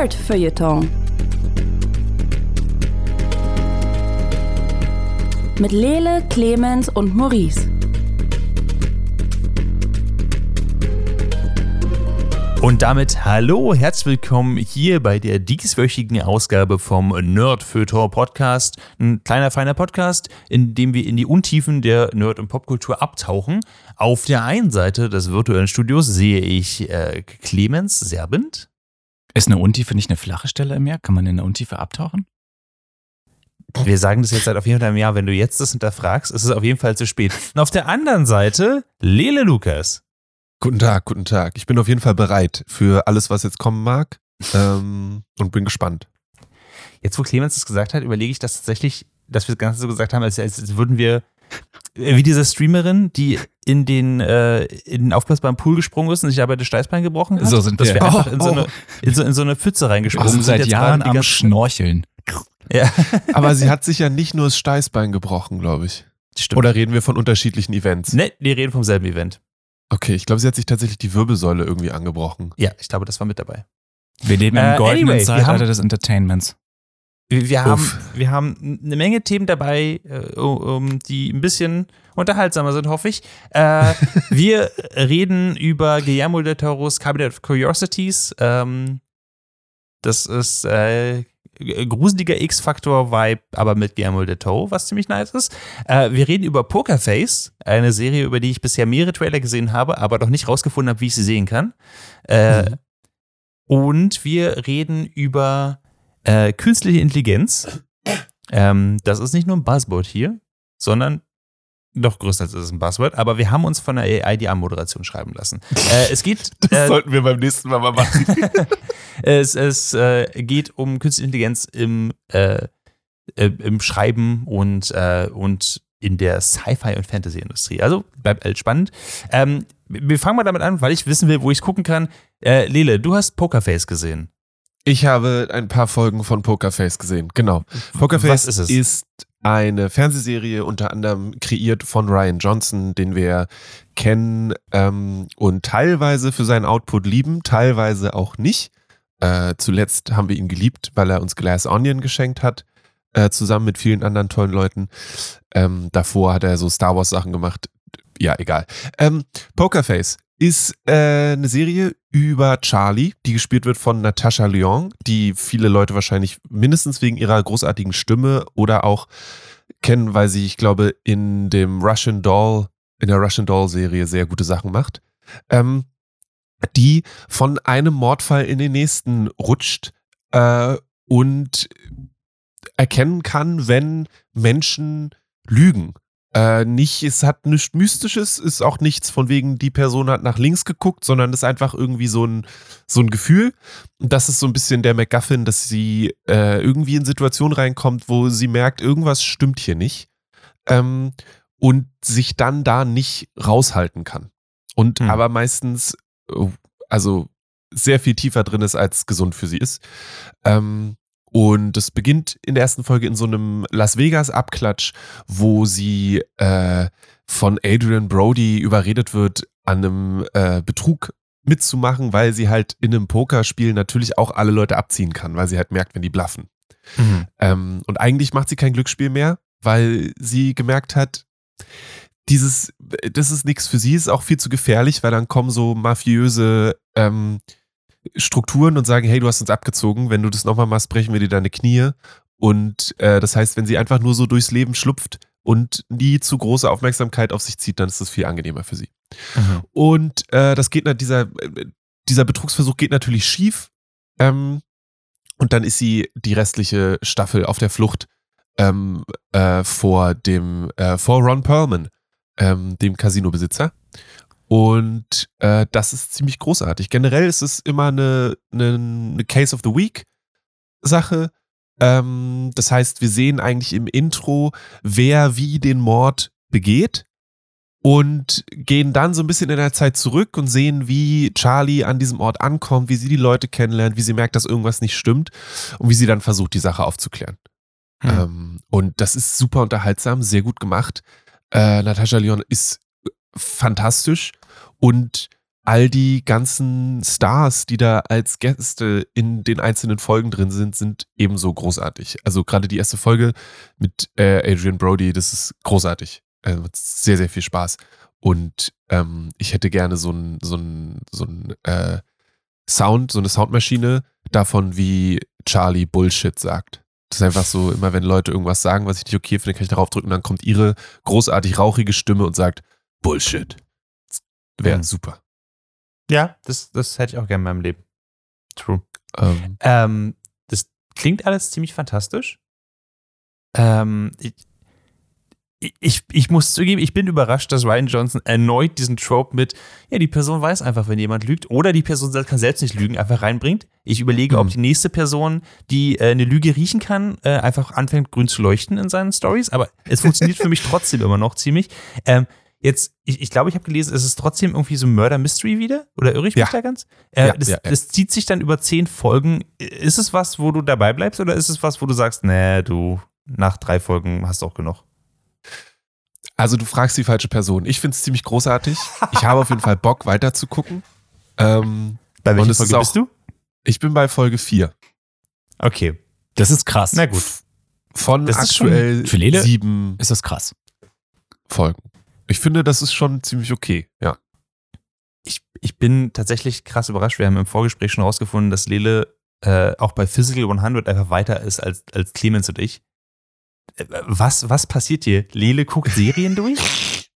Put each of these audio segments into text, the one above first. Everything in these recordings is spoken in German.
Nerd Feuilleton. Mit Lele, Clemens und Maurice. Und damit hallo, herzlich willkommen hier bei der dieswöchigen Ausgabe vom Nerd Feuilleton Podcast. Ein kleiner, feiner Podcast, in dem wir in die Untiefen der Nerd- und Popkultur abtauchen. Auf der einen Seite des virtuellen Studios sehe ich äh, Clemens Serbent. Ist eine Untiefe nicht eine flache Stelle im Meer? Kann man in der Untiefe abtauchen? Wir sagen das jetzt seit auf jeden Fall einem Jahr. Wenn du jetzt das hinterfragst, ist es auf jeden Fall zu spät. Und auf der anderen Seite Lele Lukas. Guten Tag, guten Tag. Ich bin auf jeden Fall bereit für alles, was jetzt kommen mag ähm, und bin gespannt. Jetzt, wo Clemens das gesagt hat, überlege ich das tatsächlich, dass wir das Ganze so gesagt haben, als, als würden wir wie diese Streamerin, die in den, äh, in den aufblasbaren Pool gesprungen ist und sich dabei das Steißbein gebrochen hat. So sind dass wir. wir einfach Oh, in, so oh. eine, in, so, in so eine Pfütze Wir reingesprungen sind seit Jahren am Schnorcheln. Ja, Aber sie hat sich ja nicht nur das Steißbein gebrochen, glaube ich. stimmt. Oder reden wir von unterschiedlichen Events? Ne, wir reden vom selben Event. Okay, ich glaube, sie hat sich tatsächlich die Wirbelsäule irgendwie angebrochen. Ja, ich glaube, das war mit dabei. Wir leben Äh, im goldenen anyway, wir Zeitalter des Entertainments. Wir, haben, Uff. wir haben eine Menge Themen dabei, äh, die ein bisschen unterhaltsamer sind, hoffe ich. Äh, wir reden über Guillermo del Toro's Cabinet of Curiosities. Ähm, das ist äh, gruseliger X-Factor-Vibe, aber mit Guillermo del Toro, was ziemlich nice ist. Äh, wir reden über Pokerface, eine Serie, über die ich bisher mehrere Trailer gesehen habe, aber noch nicht rausgefunden habe, wie ich sie sehen kann. Äh, Mhm. Und wir reden über äh, künstliche Intelligenz. Ähm, das ist nicht nur ein Buzzword hier, sondern doch größtenteils ist es ein Buzzword, aber wir haben uns von der AI die Anmoderation schreiben lassen. Äh, es geht. Das äh, sollten wir beim nächsten Mal mal machen. es es äh, geht um künstliche Intelligenz im, äh, im Schreiben und, äh, und in der Sci-Fi- und Fantasy-Industrie. Also bleibt alles spannend. Ähm, wir fangen mal damit an, weil ich wissen will, wo ich es gucken kann. Lele, du hast Pokerface gesehen. Ich habe ein paar Folgen von Pokerface gesehen. Genau. Pokerface ist ist eine Fernsehserie unter anderem kreiert von Ryan Johnson, den wir kennen ähm, und teilweise für seinen Output lieben, teilweise auch nicht. Äh, zuletzt haben wir ihn geliebt, weil er uns Glass Onion geschenkt hat, äh, zusammen mit vielen anderen tollen Leuten. Ähm, davor hat er so Star Wars Sachen gemacht. Ja, egal. Ähm, Pokerface ist äh, eine Serie über Charlie, die gespielt wird von Natasha Lyon, die viele Leute wahrscheinlich mindestens wegen ihrer großartigen Stimme oder auch kennen, weil sie, ich glaube, in dem Russian Doll, in der Russian Doll Serie sehr gute Sachen macht. Ähm, die von einem Mordfall in den nächsten rutscht äh, und erkennen kann, wenn Menschen lügen. Äh, nicht, es hat nichts Mystisches, ist auch nichts von wegen, die Person hat nach links geguckt, sondern es ist einfach irgendwie so ein, so ein Gefühl. Und das ist so ein bisschen der MacGuffin, dass sie äh, irgendwie in Situationen reinkommt, wo sie merkt, irgendwas stimmt hier nicht. Ähm, und sich dann da nicht raushalten kann. Und Hm. aber meistens, äh, also sehr viel tiefer drin ist, als gesund für sie ist. Ähm, und es beginnt in der ersten Folge in so einem Las Vegas-Abklatsch, wo sie äh, von Adrian Brody überredet wird, an einem äh, Betrug mitzumachen, weil sie halt in einem Pokerspiel natürlich auch alle Leute abziehen kann, weil sie halt merkt, wenn die bluffen. Ähm, und eigentlich macht sie kein Glücksspiel mehr, weil sie gemerkt hat, dieses, das ist nichts für sie, ist auch viel zu gefährlich, weil dann kommen so mafiöse ähm, Strukturen und sagen, hey, du hast uns abgezogen, wenn du das nochmal machst, brechen wir dir deine Knie. Und äh, das heißt, wenn sie einfach nur so durchs Leben schlupft und nie zu große Aufmerksamkeit auf sich zieht, dann ist das viel angenehmer für sie. Mhm. Und äh, das geht, dieser, äh, dieser Betrugsversuch geht natürlich schief. Ähm, und dann ist sie die restliche Staffel auf der Flucht ähm, äh, vor dem, äh, vor Ron Perlman, ähm, dem Casino-Besitzer. Und äh, das ist ziemlich großartig. Generell ist es immer eine, eine, eine Case of the Week Sache. Ähm, das heißt, wir sehen eigentlich im Intro, wer wie den Mord begeht und gehen dann so ein bisschen in der Zeit zurück und sehen, wie Charlie an diesem Ort ankommt, wie sie die Leute kennenlernt, wie sie merkt, dass irgendwas nicht stimmt und wie sie dann versucht, die Sache aufzuklären. Hm. Ähm, und das ist super unterhaltsam, sehr gut gemacht. Äh, Natascha Lyon ist fantastisch und all die ganzen Stars, die da als Gäste in den einzelnen Folgen drin sind, sind ebenso großartig. Also gerade die erste Folge mit äh, Adrian Brody, das ist großartig. Äh, sehr, sehr viel Spaß. Und ähm, ich hätte gerne so ein, so ein, so ein äh, Sound, so eine Soundmaschine davon, wie Charlie Bullshit sagt. Das ist einfach so, immer wenn Leute irgendwas sagen, was ich nicht okay finde, kann ich darauf drücken, dann kommt ihre großartig rauchige Stimme und sagt Bullshit. Wäre Mhm. super. Ja, das, das hätte ich auch gerne in meinem Leben. True. Ähm, Ähm, das klingt alles ziemlich fantastisch. Ähm, ich, ich, ich muss zugeben, ich bin überrascht, dass Ryan Johnson erneut diesen Trope mit, ja, die Person weiß einfach, wenn jemand lügt, oder die Person kann selbst nicht lügen, einfach reinbringt. Ich überlege, ob Mhm. die nächste Person, die äh, eine Lüge riechen kann, äh, einfach anfängt, grün zu leuchten in seinen Stories. Aber es funktioniert für mich trotzdem immer noch ziemlich. Ähm, jetzt, ich, ich glaube, ich habe gelesen, es ist trotzdem irgendwie so Murder Mystery wieder. Oder irre ich mich Ja. da ganz? Äh, Ja, das, ja, ja. das zieht sich dann über zehn Folgen. Ist es was, wo du dabei bleibst, oder ist es was, wo du sagst, nee, du, nach drei Folgen hast du auch genug? also du fragst die falsche Person. Ich finde es ziemlich großartig. Ich habe auf jeden Fall Bock, weiter zu gucken. Ähm, Bei welcher ist Folge auch- bist du? ich bin bei Folge 4 Okay. Das ist krass. Na gut. von Das ist schon- aktuell für Lele- sieben Ist das krass. Folgen. Ich finde, das ist schon ziemlich okay. Ja. Ich, ich bin tatsächlich krass überrascht. Wir haben im Vorgespräch schon rausgefunden, dass Lele äh, auch bei Physical 100 einfach weiter ist als, als Clemens und ich. Äh, Was, was passiert hier? Lele guckt Serien durch?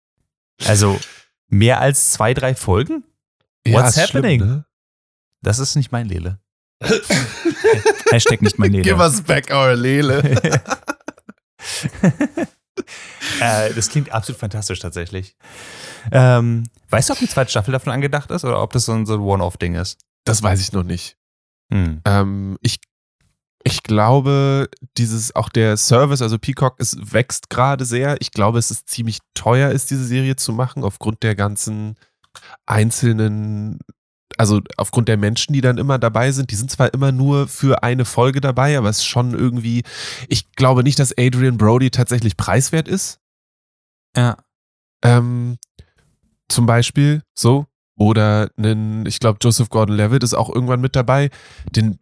Also mehr als zwei, drei Folgen? What's schlimm, happening? ne? Das ist nicht mein Lele. Hashtag nicht mein Leder. Give us back our Lele. äh, das klingt absolut fantastisch tatsächlich. Ähm, weißt du, ob die zweite Staffel davon angedacht ist oder ob das so ein, so ein One-Off-Ding ist? Das weiß ich noch nicht. Hm. Ähm, ich, ich glaube, dieses, auch der Service, also Peacock, es wächst gerade sehr. Ich glaube, es ist ziemlich teuer, ist diese Serie zu machen, aufgrund der ganzen einzelnen, also aufgrund der Menschen, die dann immer dabei sind. Die sind zwar immer nur für eine Folge dabei, aber es ist schon irgendwie, ich glaube nicht, dass Adrian Brody tatsächlich preiswert ist. Ja. Ähm, zum Beispiel so. Oder einen, ich glaube, Joseph Gordon-Levitt ist auch irgendwann mit dabei. Den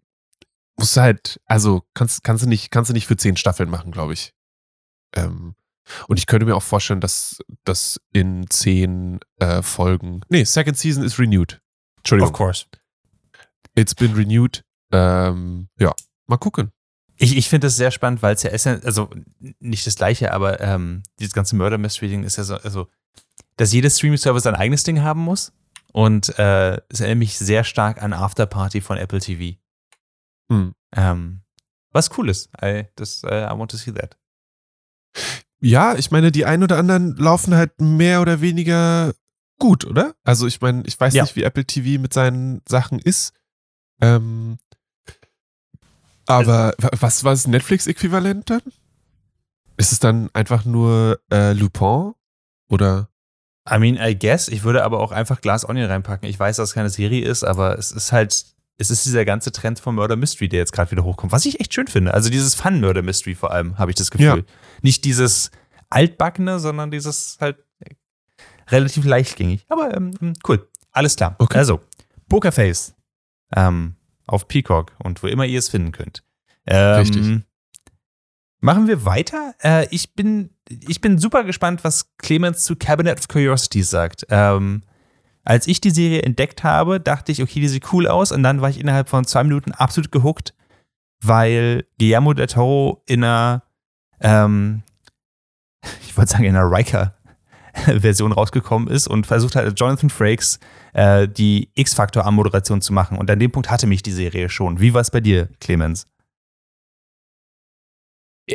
musst du halt, also kannst, kannst, du, nicht, kannst du nicht für zehn Staffeln machen, glaube ich. Ähm, und ich könnte mir auch vorstellen, dass das in zehn äh, Folgen. Nee, Second Season ist renewed. Entschuldigung. Of course. It's been renewed. Ähm, ja, mal gucken. Ich, ich finde das sehr spannend, weil es ja ist, ja- also nicht das gleiche, aber ähm, dieses ganze Murder Mystery Ding ist ja so, also, dass jedes Streaming-Service sein eigenes Ding haben muss. Und äh, es erinnert mich sehr stark an Afterparty von Apple TV. Hm. Ähm, was cool ist. I, das, äh, I want to see that. Ja, ich meine, die ein oder anderen laufen halt mehr oder weniger gut, oder? Also ich meine, ich weiß Ja. nicht, wie Apple TV mit seinen Sachen ist. Ähm, aber wa- was war das Netflix-Äquivalent dann? Ist es dann einfach nur äh, Lupin? Oder? I mean, I guess. Ich würde aber auch einfach Glass Onion reinpacken. Ich weiß, dass es keine Serie ist, aber es ist halt, es ist dieser ganze Trend vom Murder Mystery, der jetzt gerade wieder hochkommt. Was ich echt schön finde. Also dieses Fun-Murder Mystery vor allem, habe ich das Gefühl. Ja. Nicht dieses altbackene, sondern dieses halt relativ leichtgängig. Aber ähm, cool. Alles klar. Okay. Also, Pokerface ähm, auf Peacock und wo immer ihr es finden könnt. Ähm, Richtig. Machen wir weiter. Äh, ich, bin, ich bin super gespannt, was Clemens zu Cabinet of Curiosities sagt. Ähm, als ich die Serie entdeckt habe, dachte ich, okay, die sieht cool aus. Und dann war ich innerhalb von zwei Minuten absolut gehuckt, weil Guillermo del Toro in einer, ähm, ich wollte sagen, in einer Riker-Version rausgekommen ist und versucht hat, Jonathan Frakes äh, die X-Factor-Anmoderation zu machen. Und an dem Punkt hatte mich die Serie schon. Wie war es bei dir, Clemens?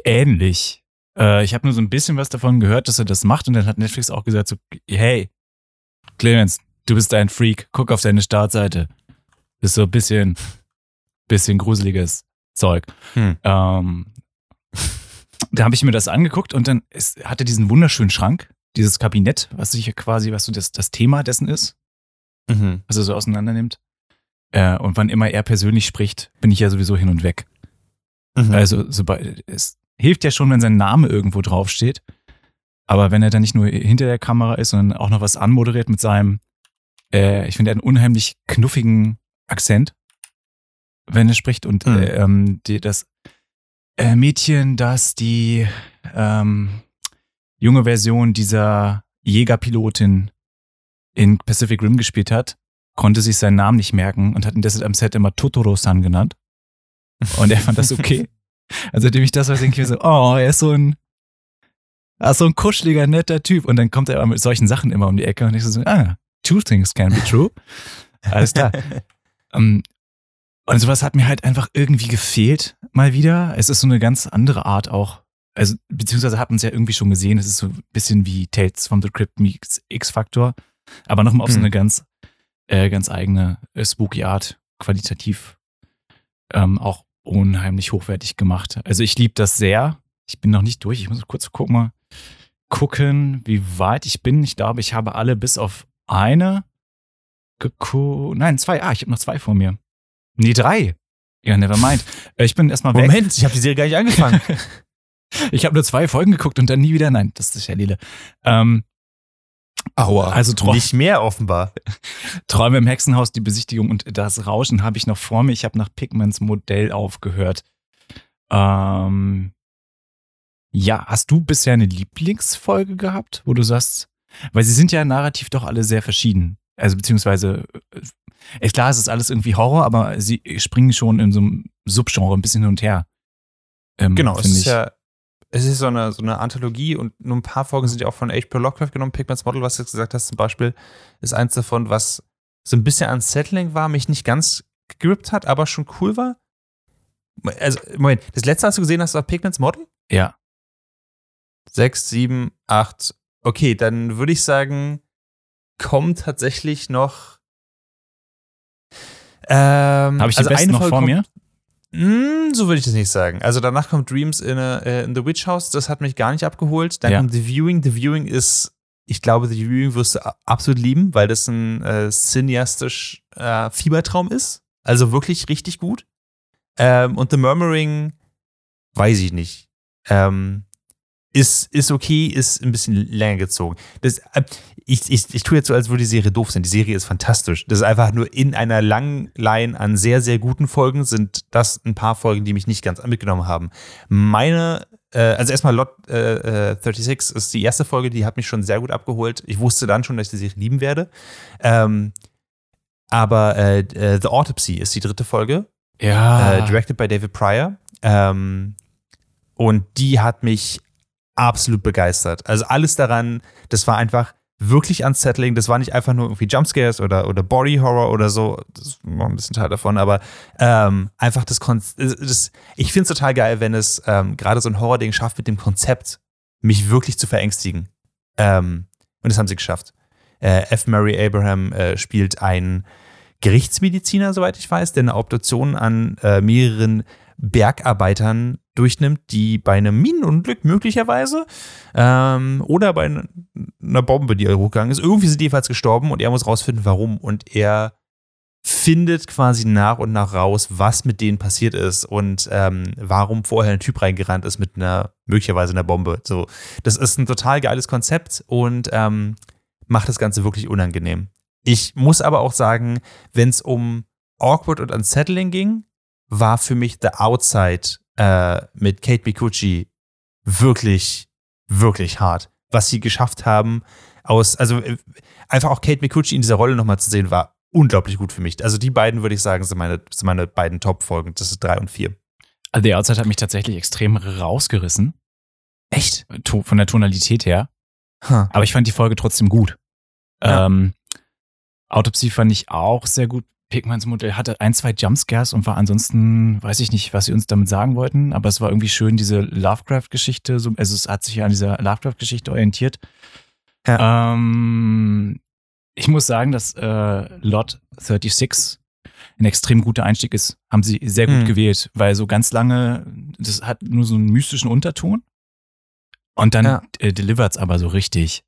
Ähnlich. Äh, ich habe nur so ein bisschen was davon gehört, dass er das macht und dann hat Netflix auch gesagt so, hey, Clemens, du bist ein Freak, guck auf deine Startseite. Das ist so ein bisschen, bisschen gruseliges Zeug. Hm. Ähm, da habe ich mir das angeguckt und dann ist, hatte diesen wunderschönen Schrank, dieses Kabinett, was sich quasi, was so das, das Thema dessen ist, Mhm. was er so auseinander nimmt. Äh, und wann immer er persönlich spricht, bin ich ja sowieso hin und weg. Mhm. Also sobald, es hilft ja schon, wenn sein Name irgendwo draufsteht. Aber wenn er dann nicht nur hinter der Kamera ist, sondern auch noch was anmoderiert mit seinem Äh, ich finde, er hat einen unheimlich knuffigen Akzent, wenn er spricht. Und Hm. äh, ähm, die, das äh, Mädchen, das die ähm, junge Version dieser Jägerpilotin in Pacific Rim gespielt hat, konnte sich seinen Namen nicht merken und hat ihn deshalb am Set immer Totoro-san genannt. Und er fand das okay. Also, seitdem ich das weiß, denke ich mir so, oh, er ist so ein, er ist so ein kuscheliger, netter Typ. Und dann kommt er aber mit solchen Sachen immer um die Ecke und ich so, ah, two things can be true. Alles klar. Ähm, und sowas hat mir halt einfach irgendwie gefehlt, mal wieder. Es ist so eine ganz andere Art auch. Also, beziehungsweise hat man es ja irgendwie schon gesehen. Es ist so ein bisschen wie Tales from the Crypt meets X-Factor. Aber nochmal auf so Hm. eine ganz, äh, ganz eigene äh, spooky Art, qualitativ ähm, auch unheimlich hochwertig gemacht. Also ich liebe das sehr. Ich bin noch nicht durch. Ich muss kurz gucken mal gucken, wie weit ich bin. Ich glaube, ich habe alle bis auf eine geguckt. Nein, zwei. Ah, ich habe noch zwei vor mir. Nee, drei. Ja, never mind. Äh, Ich bin erstmal weg. Moment, ich habe die Serie gar nicht angefangen. Ich habe nur zwei Folgen geguckt und dann nie wieder. Nein, das ist ja Lele. Ähm, Aua. also nicht mehr offenbar. Träume im Hexenhaus, die Besichtigung und das Rauschen habe ich noch vor mir. Ich habe nach Pigments Modell aufgehört. Ähm, ja, hast du bisher eine Lieblingsfolge gehabt, wo du sagst, weil sie sind ja narrativ doch alle sehr verschieden. Also beziehungsweise, äh, ist klar, es ist alles irgendwie Horror, aber sie springen schon in so einem Subgenre ein bisschen hin und her. Ähm, Genau, es ist ich. ja es ist so eine, so eine Anthologie und nur ein paar Folgen sind ja auch von H.P. Lovecraft genommen. Pigments Model, was du jetzt gesagt hast, zum Beispiel, ist eins davon, was so ein bisschen unsettling war, mich nicht ganz gegrippt hat, aber schon cool war. Also, Moment, das letzte, was du gesehen hast, war Pigments Model? ja. Sechs, sieben, acht. Okay, dann würde ich sagen, kommt tatsächlich noch. Ähm, Habe ich die also besten noch vor kommt, mir? Mm, so würde ich das nicht sagen. Also danach kommt Dreams in, a, äh, in the Witch House, das hat mich gar nicht abgeholt. Dann Ja. kommt The Viewing. The Viewing ist, ich glaube, The Viewing wirst du absolut lieben, weil das ein äh, cineastisch äh, Fiebertraum ist. Also wirklich richtig gut. Ähm, und The Murmuring, weiß ich nicht. Ähm, ist, ist okay, ist ein bisschen länger gezogen. Das, äh, ich, ich, ich tue jetzt so, als würde die Serie doof sein. Die Serie ist fantastisch. Das ist einfach nur in einer langen Line an sehr, sehr guten Folgen sind das ein paar Folgen, die mich nicht ganz mitgenommen haben. Meine, äh, also erstmal Lot äh, äh, 36 ist die erste Folge, die hat mich schon sehr gut abgeholt. Ich wusste dann schon, dass ich die Serie lieben werde. Ähm, aber äh, äh, The Autopsy ist die dritte Folge Ja. äh, directed by David Pryor. Ähm, und die hat mich absolut begeistert. Also alles daran, das war einfach wirklich unsettling. Das war nicht einfach nur irgendwie Jumpscares oder, oder Body Horror oder so. Das noch ein bisschen Teil davon, aber ähm, einfach das, Kon das Ich finde es total geil, wenn es ähm, gerade so ein Horror-Ding schafft, mit dem Konzept mich wirklich zu verängstigen. Ähm, und das haben sie geschafft. Äh, F. Murray Abraham äh, spielt einen Gerichtsmediziner, soweit ich weiß, der eine Obduktion an äh, mehreren Bergarbeitern durchnimmt, die bei einem Minenunglück möglicherweise ähm, oder bei einer Bombe, die hochgegangen ist, irgendwie sind die jedenfalls gestorben und er muss rausfinden, warum. Und er findet quasi nach und nach raus, was mit denen passiert ist und ähm, warum vorher ein Typ reingerannt ist mit einer, möglicherweise einer Bombe. So, das ist ein total geiles Konzept und ähm, macht das Ganze wirklich unangenehm. Ich muss aber auch sagen, wenn es um Awkward und Unsettling ging, war für mich The Outside äh, mit Kate Micucci wirklich, wirklich hart. Was sie geschafft haben, aus, also äh, einfach auch Kate Micucci in dieser Rolle nochmal zu sehen, war unglaublich gut für mich. Also die beiden, würde ich sagen, sind meine, sind meine beiden Top-Folgen. Das ist drei und vier. Also The Outside hat mich tatsächlich extrem rausgerissen. Echt? Von der Tonalität her. Huh. Aber ich fand die Folge trotzdem gut. Ja. Ähm, Autopsie fand ich auch sehr gut. Pigmans Modell hatte ein, zwei Jumpscares und war ansonsten, weiß ich nicht, was sie uns damit sagen wollten, aber es war irgendwie schön, diese Lovecraft-Geschichte, so, also es hat sich ja an dieser Lovecraft-Geschichte orientiert. Ähm, ich muss sagen, dass äh, Lot 36 ein extrem guter Einstieg ist. Haben sie sehr gut Mhm. gewählt, weil so ganz lange, das hat nur so einen mystischen Unterton. Und dann Ja. äh, delivert's aber so richtig.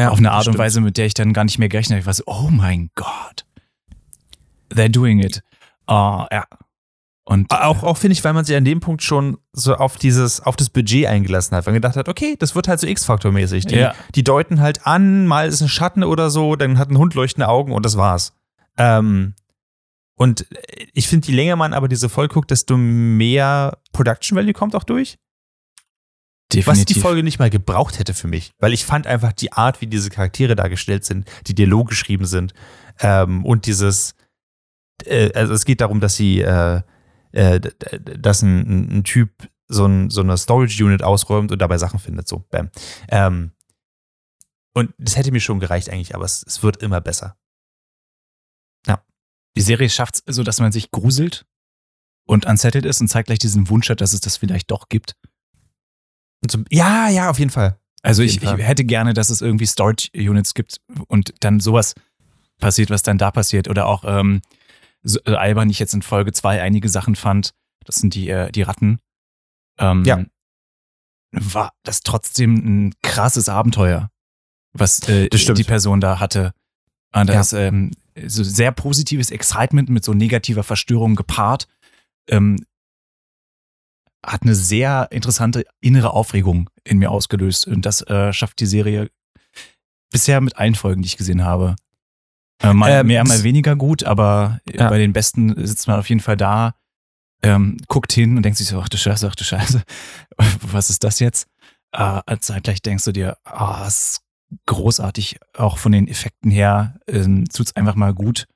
Ja, auf eine Art und stimmt. Weise, mit der ich dann gar nicht mehr gerechnet habe. Ich war so, oh mein Gott. They're doing it. Ah, ja. Und Auch, auch finde ich, weil man sich an dem Punkt schon so auf dieses, auf das Budget eingelassen hat, weil man gedacht hat, okay, das wird halt so X-Faktor-mäßig. Die, Ja. die deuten halt an, mal ist ein Schatten oder so, dann hat ein Hund leuchtende Augen und das war's. Ähm, und ich finde, je länger man aber diese Folge guckt, desto mehr Production Value kommt auch durch. Was die definitiv. Folge nicht mal gebraucht hätte für mich. Weil ich fand einfach die Art, wie diese Charaktere dargestellt sind, die Dialoge geschrieben sind ähm, und dieses, äh, also es geht darum, dass sie, äh, äh, dass ein, ein- Typ so, ein, so eine Storage Unit ausräumt und dabei Sachen findet, so, bam. Ähm, und das hätte mir schon gereicht eigentlich, aber es, es wird immer besser. Die Serie schafft es so, dass man sich gruselt und unsettled ist und zeigt gleich diesen Wunsch hat, dass es das vielleicht doch gibt. So, ja, ja, auf jeden Fall. Also ich, ich hätte gerne, dass es irgendwie Storage Units gibt und dann sowas passiert, was dann da passiert. Oder auch ähm, so, äh, albern ich jetzt in Folge zwei einige Sachen fand. Das sind die, äh, die Ratten. Ähm, Ja. War das trotzdem ein krasses Abenteuer, was äh, die Person da hatte. Und Ja. das ähm, so sehr positives Excitement mit so negativer Verstörung gepaart. Ähm, hat eine sehr interessante innere Aufregung in mir ausgelöst. Und das äh, schafft die Serie bisher mit allen Folgen, die ich gesehen habe. Äh, mal Ähm, mehr, mal weniger gut, aber Ja. bei den besten sitzt man auf jeden Fall da, ähm, guckt hin und denkt sich so, ach du Scheiße, ach du Scheiße, was ist das jetzt? Äh, zeitgleich denkst du dir, ah, es ist großartig, auch von den Effekten her, ähm, tut's einfach mal gut.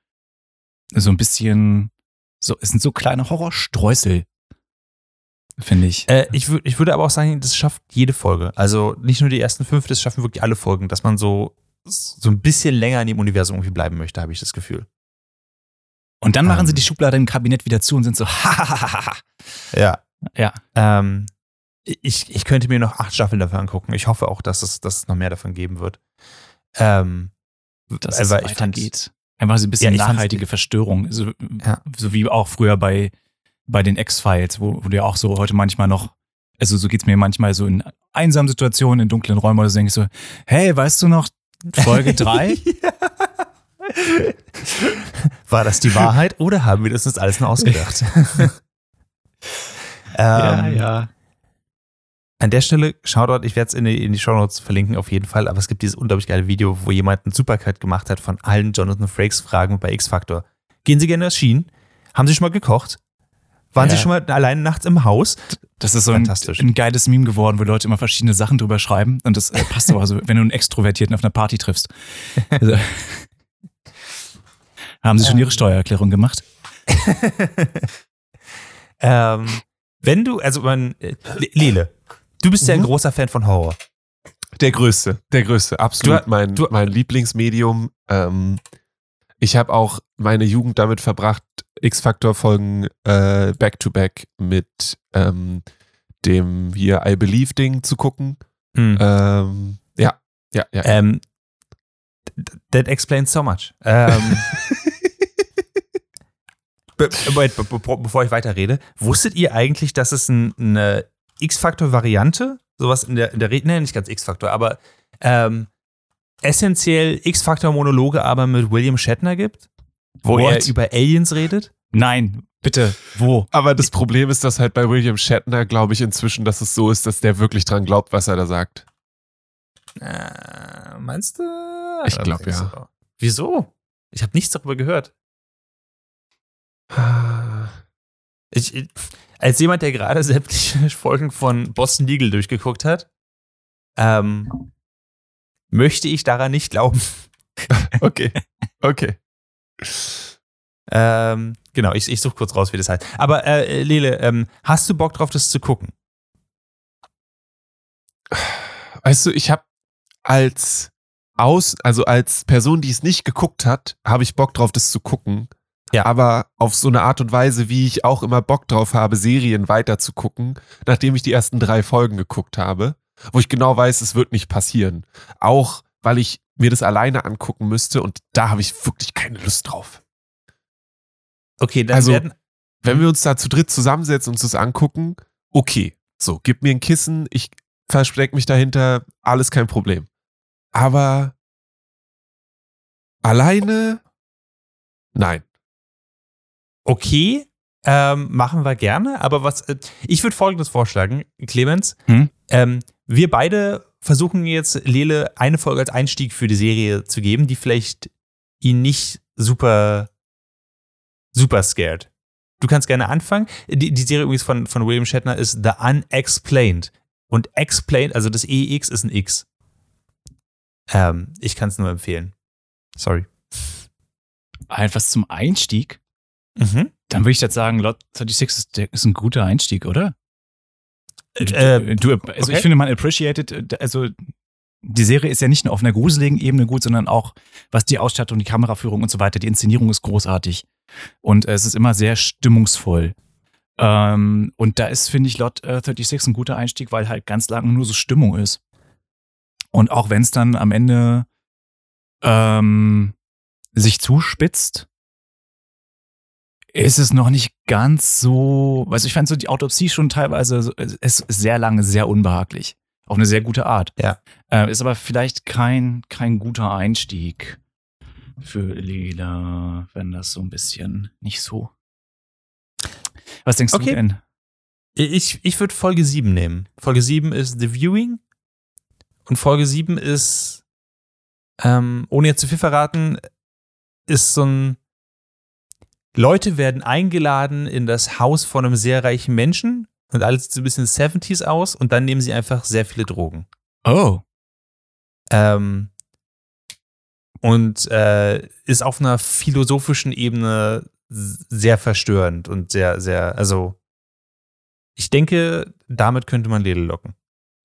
So ein bisschen, so, es sind so kleine Horrorstreusel, finde ich. Äh, ich, ich würde aber auch sagen, das schafft jede Folge. Also nicht nur die ersten fünf, das schaffen wirklich alle Folgen, dass man so, so ein bisschen länger in dem Universum irgendwie bleiben möchte, habe ich das Gefühl. Und dann machen sie Ähm. die Schublade im Kabinett wieder zu und sind so, hahaha. Ja. Ja. Ähm, ich, ich könnte mir noch acht Staffeln davon angucken. Ich hoffe auch, dass es, dass es noch mehr davon geben wird. Ähm, dass es weil ich fand- weitergeht. Einfach so ein bisschen Ja, nachhaltige Verstörung. So, Ja. so wie auch früher bei, bei den X-Files, wo, wo du ja auch so heute manchmal noch, also so geht's mir manchmal so in einsamen Situationen, in dunklen Räumen oder so, denke ich so, hey, weißt du noch, Folge 3? War das die Wahrheit oder haben wir das uns alles nur ausgedacht? ähm, ja. An der Stelle, Shoutout, ich werde es in die, in die Shownotes verlinken auf jeden Fall, aber es gibt dieses unglaublich geile Video, wo jemand einen Supercut gemacht hat von allen Jonathan Frakes Fragen bei X-Factor. Gehen Sie gerne ins Schien? Haben Sie schon mal gekocht? Waren Ja. Sie schon mal alleine nachts im Haus? Das ist so ein, Fantastisch. ein geiles Meme geworden, wo Leute immer verschiedene Sachen drüber schreiben. Und das äh, passt aber so, wenn du einen Extrovertierten auf einer Party triffst. Also, haben Sie schon Ihre Steuererklärung gemacht? ähm, wenn du, also man, äh, Le- Lele, du bist ja ein Mhm. großer Fan von Horror. Der größte, der größte, absolut Du- mein, du- mein Lieblingsmedium. Ähm, ich habe auch meine Jugend damit verbracht, X-Factor-Folgen äh, back-to-back mit ähm, dem hier I Believe-Ding zu gucken. Hm. Ähm, ja, ja, ja. Ähm, th- that explains so much. Ähm, be wait, be be bevor ich weiterrede, wusstet ihr eigentlich, dass es ein, eine X-Factor-Variante, sowas in der, in der Rede, nee, nicht ganz X-Factor, aber ähm, essentiell X-Factor-Monologe aber mit William Shatner gibt? Wo What? er über Aliens redet? Nein, bitte, wo? Aber das Problem ist, dass halt bei William Shatner, glaube ich, inzwischen, dass es so ist, dass der wirklich dran glaubt, was er da sagt. Äh, meinst du? Ich glaub, Denkst ja. du? Wieso? Ich habe nichts darüber gehört. Ich, ich, als jemand, der gerade sämtliche Folgen von Boston Legal durchgeguckt hat, ähm, möchte ich daran nicht glauben. Okay, okay. Ähm, genau, ich, ich suche kurz raus, wie das heißt. Aber äh, Lele, ähm, hast du Bock drauf, das zu gucken? Weißt du, ich habe als aus, also als Person, die es nicht geguckt hat, habe ich Bock drauf, das zu gucken. Ja. Aber auf so eine Art und Weise, wie ich auch immer Bock drauf habe, Serien weiter zu gucken, nachdem ich die ersten drei Folgen geguckt habe, wo ich genau weiß, es wird nicht passieren. Auch weil ich mir das alleine angucken müsste und da habe ich wirklich keine Lust drauf. Okay, dann Also- werden. Wenn wir uns da zu dritt zusammensetzen und uns das angucken, okay. So, gib mir ein Kissen, ich verstecke mich dahinter, alles kein Problem. Aber alleine? Nein. Okay, Ähm, machen wir gerne, aber was äh, ich würde folgendes vorschlagen, Clemens. Hm? Ähm, wir beide versuchen jetzt Lele eine Folge als Einstieg für die Serie zu geben, die vielleicht ihn nicht super, super scared. Du kannst gerne anfangen. Die, die Serie übrigens von, von William Shatner ist The Unexplained. Und Explained, also das EX ist ein X. Ähm, ich kann es nur empfehlen. Sorry. Einfach zum Einstieg. Mhm. Dann würde ich jetzt sagen, Lot 36 ist, ist ein guter Einstieg, oder? Äh, du, also okay. ich finde, man appreciated, äh, also die Serie ist ja nicht nur auf einer gruseligen Ebene gut, sondern auch, was die Ausstattung, die Kameraführung und so weiter, die Inszenierung ist großartig. Und äh, es ist immer sehr stimmungsvoll. Ähm, und da ist, finde ich, Lot äh, 36 ein guter Einstieg, weil halt ganz lange nur so Stimmung ist. Und auch wenn es dann am Ende ähm, sich zuspitzt, ist es noch nicht ganz so, also ich fand so die Autopsie schon teilweise ist sehr lange sehr unbehaglich. Auf eine sehr gute Art. Ja. Äh, ist aber vielleicht kein, kein guter Einstieg für Lila, wenn das so ein bisschen nicht so. Was denkst Okay. du denn? Ich, ich würde Folge 7 nehmen. Folge 7 ist The Viewing. Und Folge 7 ist, ähm, ohne jetzt zu viel verraten, ist so ein. Leute werden eingeladen in das Haus von einem sehr reichen Menschen und alles sieht so ein bisschen 70s aus und dann nehmen sie einfach sehr viele Drogen. Oh, Ähm, und äh, ist auf einer philosophischen Ebene sehr verstörend und sehr, sehr, also ich denke, damit könnte man Lele locken.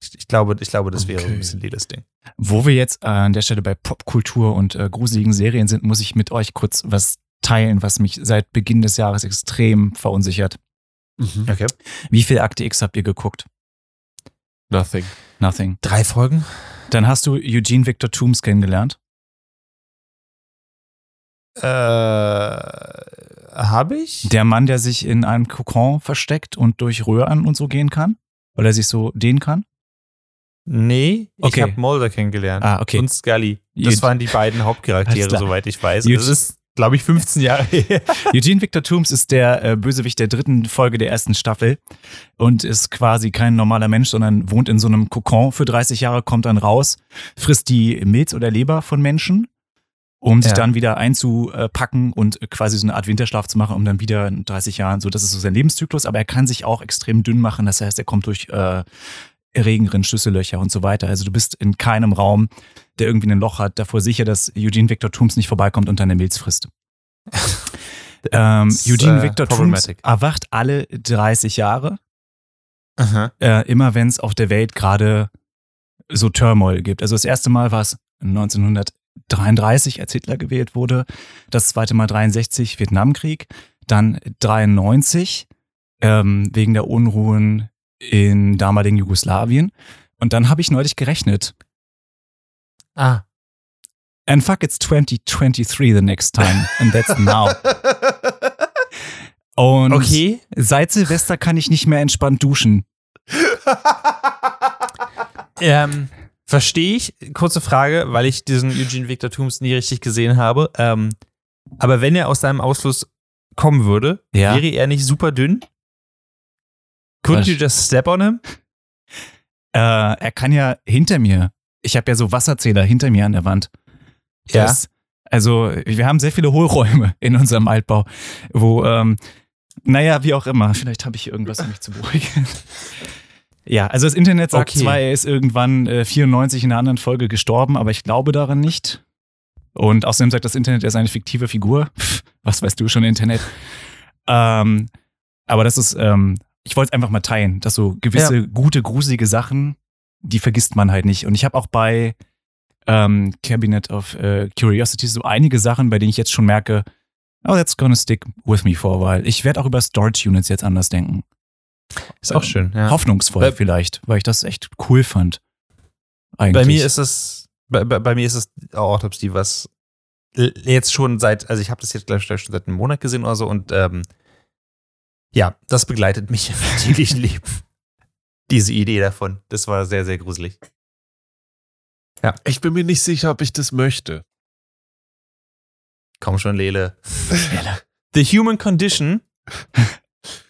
Ich, ich glaube, ich glaube, das wäre Okay. ein bisschen Leles Ding. Wo wir jetzt äh, an der Stelle bei Popkultur und äh, gruseligen Serien sind, muss ich mit euch kurz was teilen, was mich seit Beginn des Jahres extrem verunsichert. Mhm. Okay. Wie viel Akte X habt ihr geguckt? Nothing. Nothing. Drei Folgen? Dann hast du Eugene Victor Toombs kennengelernt. Äh, habe ich? Der Mann, der sich in einem Kokon versteckt und durch Röhren und so gehen kann, weil er sich so dehnen kann. nee, ich Okay. habe Mulder kennengelernt. Ah, okay. Und Scully. Das waren die beiden Hauptcharaktere, soweit ich weiß. Gut. Glaube ich, 15 Jahre her. Eugene Victor Toombs ist der äh, Bösewicht der dritten Folge der ersten Staffel und ist quasi kein normaler Mensch, sondern wohnt in so einem Kokon für 30 Jahre, kommt dann raus, frisst die Milz oder Leber von Menschen, um sich Ja. dann wieder einzupacken und quasi so eine Art Winterschlaf zu machen, um dann wieder in 30 Jahren, so das ist so sein Lebenszyklus, aber er kann sich auch extrem dünn machen, das heißt, er kommt durch äh, Regenrinnen, Schlüssellöcher und so weiter. Also du bist in keinem Raum, der irgendwie ein Loch hat, davor sicher, dass Eugene Victor Toombs nicht vorbeikommt und deine Milz frisst. Ähm, Eugene äh, Victor Toombs erwacht alle 30 Jahre, äh, immer wenn es auf der Welt gerade so Turmoil gibt. Also das erste Mal war es 1933, als Hitler gewählt wurde. Das zweite Mal 63, Vietnamkrieg. Dann 93, ähm, wegen der Unruhen in damaligen Jugoslawien. Und dann habe ich neulich gerechnet. Ah. And fuck, it's 2023 the next time. And that's now. Und Okay. seit Silvester kann ich nicht mehr entspannt duschen. Ähm, verstehe ich. Kurze Frage, weil ich diesen Eugene Victor Toombs nie richtig gesehen habe. Ähm, aber wenn er aus seinem Ausfluss kommen würde, Ja. wäre er nicht super dünn? Couldn't Was? you just step on him? Äh, er kann ja hinter mir. Ich habe ja so Wasserzähler hinter mir an der Wand. Das, also, wir haben sehr viele Hohlräume in unserem Altbau, wo, ähm, naja, wie auch immer, vielleicht habe ich hier irgendwas, um mich zu beruhigen. Ja, also das Internet sagt Okay. zwar, er ist irgendwann äh, 94 in einer anderen Folge gestorben, aber ich glaube daran nicht. Und außerdem sagt das Internet, er ist eine fiktive Figur. Pff, was weißt du schon, Internet? Ähm, aber das ist, ähm, ich wollte es einfach mal teilen, dass so gewisse gute, gruselige Sachen, die vergisst man halt nicht. Und ich habe auch bei ähm, Cabinet of äh, Curiosities so einige Sachen, bei denen ich jetzt schon merke, oh, that's gonna stick with me for a while. Ich werde auch über Storage Units jetzt anders denken. Ist auch schön. Ja. Hoffnungsvoll Bei- vielleicht, weil ich das echt cool fand. Eigentlich. Bei mir ist es, bei, bei, bei mir ist es Autopsie, was jetzt schon seit, also ich habe das jetzt gleich schon seit einem Monat gesehen oder so und ähm, ja, das begleitet mich im täglichen Leben. Diese Idee davon. Das war sehr, sehr gruselig. Ich bin mir nicht sicher, ob ich das möchte. Komm schon, Lele. The Human Condition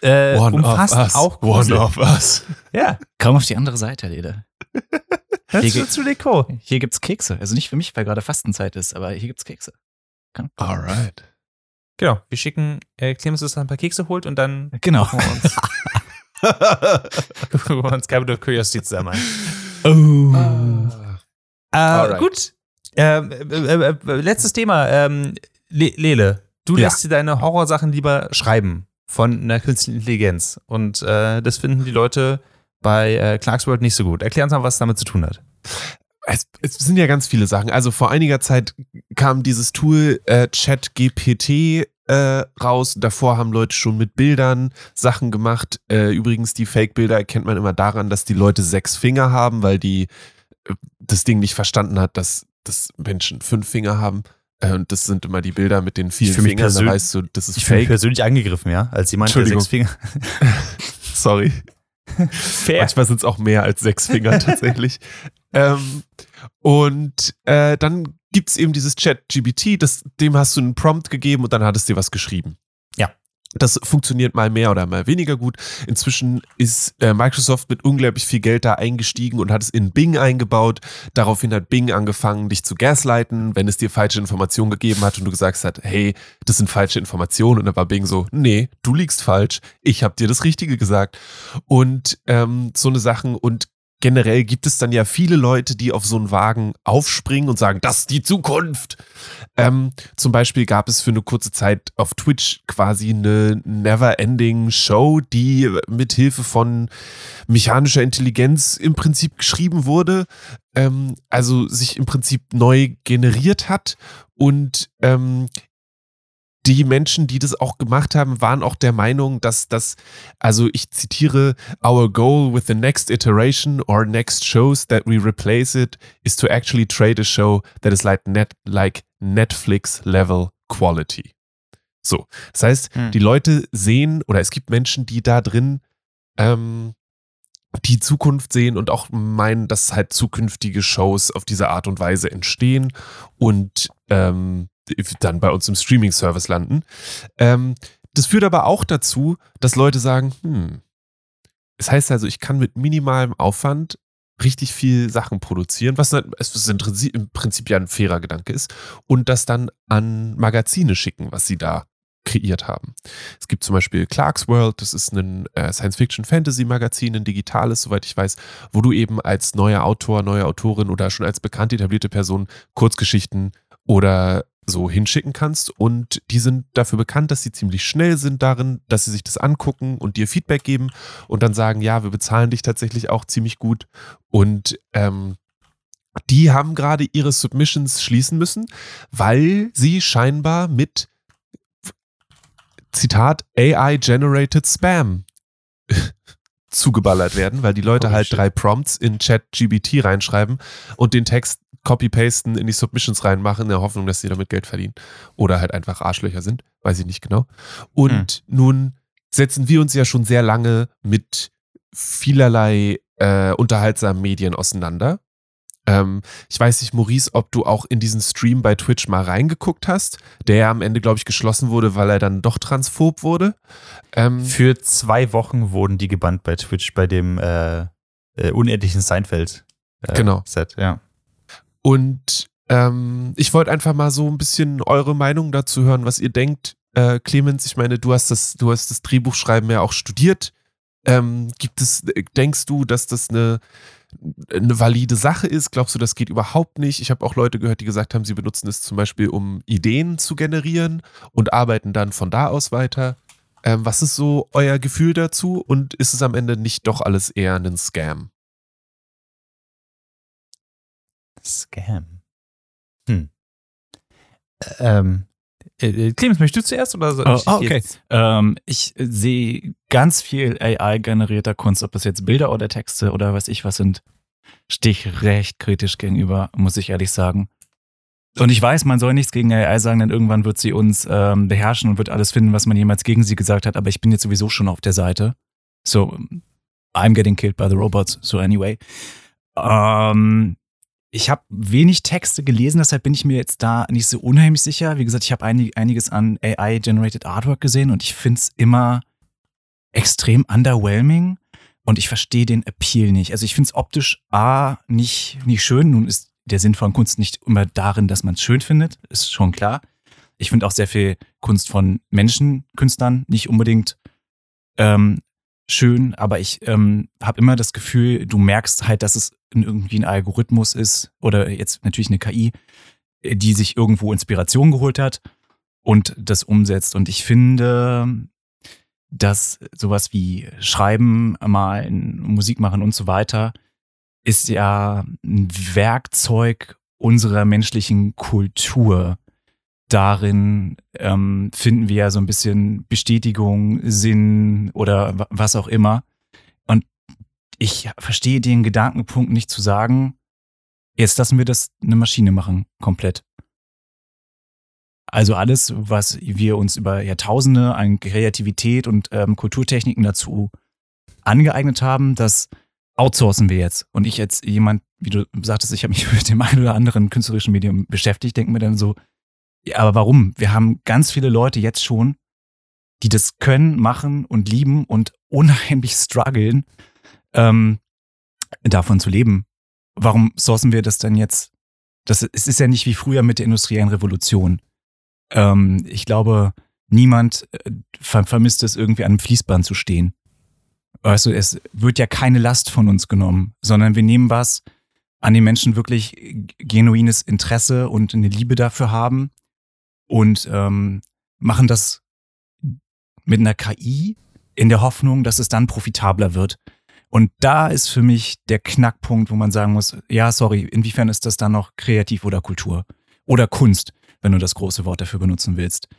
äh, One umfasst of us. auch One Grusel. of us. Ja, Komm auf die andere Seite, Lede. hörst Hier du zu Deko. Hier gibt's Kekse. Also nicht für mich, weil gerade Fastenzeit ist, aber hier gibt's Kekse. Alright. Genau, wir schicken äh, Clemens, dass er ein paar Kekse holt und dann Genau. gucken wir uns, Cabinet of Curiosity zusammen an. Oh. Äh, Alright. gut. Ähm, äh, äh, äh, letztes Thema. Ähm, Le Lele, du Ja. lässt dir deine Horrorsachen lieber schreiben von einer künstlichen Intelligenz. Und äh, das finden die Leute bei äh, Clarksworld nicht so gut. Erklär uns mal, was es damit zu tun hat. Es, es sind ja ganz viele Sachen. Also vor einiger Zeit kam dieses Tool äh, ChatGPT äh, raus. Davor haben Leute schon mit Bildern Sachen gemacht. Äh, übrigens, die Fake-Bilder erkennt man immer daran, dass die Leute sechs Finger haben, weil die äh, das Ding nicht verstanden hat, dass, dass Menschen fünf Finger haben. Äh, und das sind immer die Bilder mit den vielen Fingern. Da weißt du, das ist Ich Fake. persönlich angegriffen, ja, als jemand, der sechs Finger. Sorry. Fair. Manchmal sind es auch mehr als sechs Finger tatsächlich. ähm, und äh, dann gibt es eben dieses Chat-GBT, dem hast du einen Prompt gegeben und dann hat es dir was geschrieben. Ja. Das funktioniert mal mehr oder mal weniger gut. Inzwischen ist äh, Microsoft mit unglaublich viel Geld da eingestiegen und hat es in Bing eingebaut. Daraufhin hat Bing angefangen, dich zu gaslighten, wenn es dir falsche Informationen gegeben hat und du gesagt hast, hey, das sind falsche Informationen. Und dann war Bing so, nee, du liegst falsch. Ich habe dir das Richtige gesagt. Und ähm, so eine Sachen und generell gibt es dann ja viele Leute, die auf so einen Wagen aufspringen und sagen, das ist die Zukunft. Ähm, zum Beispiel gab es für eine kurze Zeit auf Twitch quasi eine Never-Ending Show, die mit Hilfe von mechanischer Intelligenz im Prinzip geschrieben wurde, ähm, also sich im Prinzip neu generiert hat und ähm, die Menschen, die das auch gemacht haben, waren auch der Meinung, dass das, also ich zitiere, our goal with the next iteration or next shows that we replace it is to actually trade a show that is like, net, like Netflix level quality. So, das heißt, Hm. die Leute sehen oder es gibt Menschen, die da drin ähm, die Zukunft sehen und auch meinen, dass halt zukünftige Shows auf diese Art und Weise entstehen und ähm, dann bei uns im Streaming-Service landen. Ähm, das führt aber auch dazu, dass Leute sagen, hm, das heißt also, ich kann mit minimalem Aufwand richtig viel Sachen produzieren, was es im Prinzip ja ein fairer Gedanke ist, und das dann an Magazine schicken, was sie da kreiert haben. Es gibt zum Beispiel Clark's World, das ist ein äh, Science-Fiction-Fantasy-Magazin, ein digitales, soweit ich weiß, wo du eben als neuer Autor, neue Autorin oder schon als bekannt etablierte Person Kurzgeschichten oder so hinschicken kannst. Und die sind dafür bekannt, dass sie ziemlich schnell sind darin, dass sie sich das angucken und dir Feedback geben und dann sagen, ja, wir bezahlen dich tatsächlich auch ziemlich gut. Und ähm, die haben gerade ihre Submissions schließen müssen, weil sie scheinbar mit Zitat AI-generated Spam zugeballert werden, weil die Leute Holy halt shit. drei Prompts in Chat-GBT reinschreiben und den Text copy-pasten in die Submissions reinmachen, in der Hoffnung, dass sie damit Geld verdienen. Oder halt einfach Arschlöcher sind, weiß ich nicht genau. Und nun setzen wir uns ja schon sehr lange mit vielerlei äh, unterhaltsamen Medien auseinander. Ähm, ich weiß nicht, Maurice, ob du auch in diesen Stream bei Twitch mal reingeguckt hast, der ja am Ende, glaube ich, geschlossen wurde, weil er dann doch transphob wurde. Ähm, Für zwei Wochen wurden die gebannt bei Twitch bei dem äh, äh, unendlichen Seinfeld. Äh, Genau. Set, ja. Und ähm, ich wollte einfach mal so ein bisschen eure Meinung dazu hören, was ihr denkt. Äh, Clemens, ich meine, du hast das, du hast das Drehbuchschreiben ja auch studiert. Ähm, gibt es, denkst du, dass das eine, eine valide Sache ist? Glaubst du, das geht überhaupt nicht? Ich habe auch Leute gehört, die gesagt haben, sie benutzen es zum Beispiel, um Ideen zu generieren und arbeiten dann von da aus weiter. Ähm, was ist so euer Gefühl dazu? Und ist es am Ende nicht doch alles eher ein Scam? Scam. Hm. Ähm, äh, äh, Clemens, möchtest du zuerst oder soll Oh, ich ah, okay. Ähm, ich äh, sehe ganz viel AI-generierter Kunst, ob das jetzt Bilder oder Texte oder was ich was sind, stehe ich recht kritisch gegenüber, muss ich ehrlich sagen. Und ich weiß, man soll nichts gegen AI sagen, denn irgendwann wird sie uns ähm, beherrschen und wird alles finden, was man jemals gegen sie gesagt hat. Aber ich bin jetzt sowieso schon auf der Seite. So, I'm getting killed by the robots. So anyway. Ähm, ich habe wenig Texte gelesen, deshalb bin ich mir jetzt da nicht so unheimlich sicher. Wie gesagt, ich habe einig, einiges an AI-generated Artwork gesehen und ich finde es immer extrem underwhelming und ich verstehe den Appeal nicht. Also ich finde es optisch A, nicht, nicht schön. Nun ist der Sinn von Kunst nicht immer darin, dass man es schön findet, ist schon klar. Ich finde auch sehr viel Kunst von Menschenkünstlern nicht unbedingt ähm, schön, aber ich ähm, habe immer das Gefühl, du merkst halt, dass es irgendwie ein Algorithmus ist oder jetzt natürlich eine KI, die sich irgendwo Inspiration geholt hat und das umsetzt. Und ich finde, dass sowas wie Schreiben, Malen, Musik machen und so weiter ist ja ein Werkzeug unserer menschlichen Kultur. Darin ähm, finden wir ja so ein bisschen Bestätigung, Sinn oder was auch immer. Ich verstehe den Gedankenpunkt nicht zu sagen, jetzt lassen wir das eine Maschine machen, komplett. Also alles, was wir uns über Jahrtausende an Kreativität und ähm, Kulturtechniken dazu angeeignet haben, das outsourcen wir jetzt. Und ich jetzt jemand, wie du sagtest, ich habe mich mit dem einen oder anderen künstlerischen Medium beschäftigt, denke mir dann so, ja, aber warum? Wir haben ganz viele Leute jetzt schon, die das können, machen und lieben und unheimlich strugglen, ähm, davon zu leben. Warum sourcen wir das denn jetzt? Das, es ist ja nicht wie früher mit der industriellen Revolution. Ähm, ich glaube, niemand äh, vermisst es, irgendwie an einem Fließband zu stehen. Weißt du, es wird ja keine Last von uns genommen, sondern wir nehmen was, an den Menschen wirklich genuines Interesse und eine Liebe dafür haben und ähm, machen das mit einer KI in der Hoffnung, dass es dann profitabler wird. Und da ist für mich der Knackpunkt, wo man sagen muss, ja, sorry, inwiefern ist das dann noch kreativ oder Kultur oder Kunst, wenn du das große Wort dafür benutzen willst.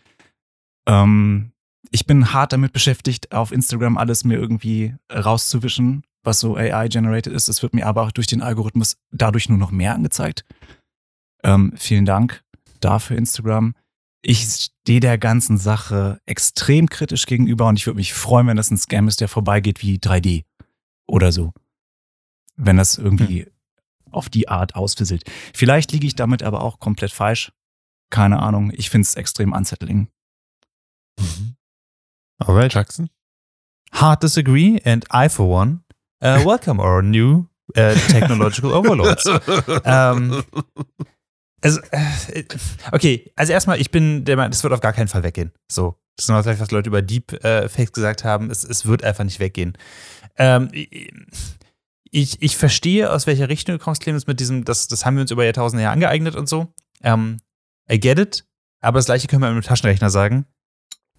Ähm, ich bin hart damit beschäftigt, auf Instagram alles mir irgendwie rauszuwischen, was so AI-generated ist. Es wird mir aber auch durch den Algorithmus dadurch nur noch mehr angezeigt. Ähm, vielen Dank dafür, Instagram. Ich stehe der ganzen Sache extrem kritisch gegenüber und ich würde mich freuen, wenn das ein Scam ist, der vorbeigeht wie 3D oder so. Wenn das irgendwie hm. auf die Art ausfisselt. Vielleicht liege ich damit aber auch komplett falsch. Keine Ahnung. Ich finde es extrem unsettling. Mhm. Alright. Jackson? Hard disagree, and I, for one, uh, welcome our new uh, technological overlords. um, also, äh, okay, also erstmal, ich bin der Meinung, das wird auf gar keinen Fall weggehen. So, das ist noch vielleicht, was Leute über Deep äh, Fakes gesagt haben. Es, es wird einfach nicht weggehen. Ähm, ich, ich verstehe, aus welcher Richtung du kommst, Clemens, mit diesem, das, das haben wir uns über Jahrtausende ja angeeignet und so. Ähm, I get it, aber das gleiche können wir mit dem Taschenrechner sagen.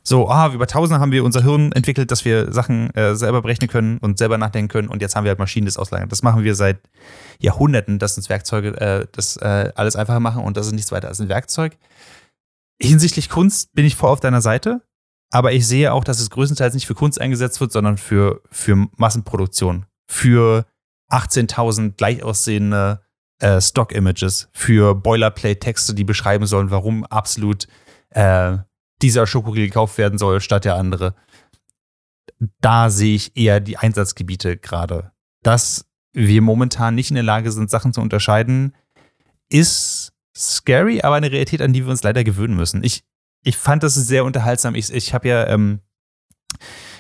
So, ah, über Tausende haben wir unser Hirn entwickelt, dass wir Sachen äh, selber berechnen können und selber nachdenken können und jetzt haben wir halt Maschinen, das auslagern. Das machen wir seit Jahrhunderten, dass uns Werkzeuge äh, das äh, alles einfacher machen und das ist nichts weiter als ein Werkzeug. Hinsichtlich Kunst bin ich voll auf deiner Seite, aber ich sehe auch, dass es größtenteils nicht für Kunst eingesetzt wird, sondern für, für Massenproduktion. Für 18.000 gleich aussehende äh, Stock-Images, für Boilerplate-Texte, die beschreiben sollen, warum absolut äh, dieser Schokoriegel gekauft werden soll, statt der andere. Da sehe ich eher die Einsatzgebiete gerade. Dass wir momentan nicht in der Lage sind, Sachen zu unterscheiden, ist scary, aber eine Realität, an die wir uns leider gewöhnen müssen. Ich, ich fand das sehr unterhaltsam. Ich, ich habe ja, ähm,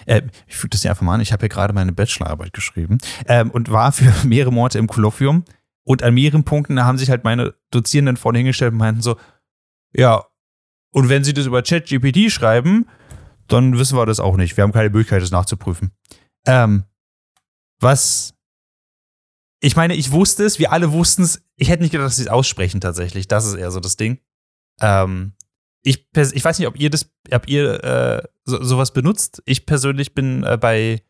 äh, ich füge das dir einfach mal an, ich habe ja gerade meine Bachelorarbeit geschrieben ähm, und war für mehrere Monate im Kolloquium. Und an mehreren Punkten haben sich halt meine Dozierenden vorne hingestellt und meinten so, ja, und wenn sie das über ChatGPT schreiben, dann wissen wir das auch nicht. Wir haben keine Möglichkeit, das nachzuprüfen. Ähm, was. Ich meine, ich wusste es, wir alle wussten es. Ich hätte nicht gedacht, dass sie es aussprechen tatsächlich. Das ist eher so das Ding. Ähm, ich, ich weiß nicht, ob ihr das, ob ihr äh, so, sowas benutzt. Ich persönlich bin äh, bei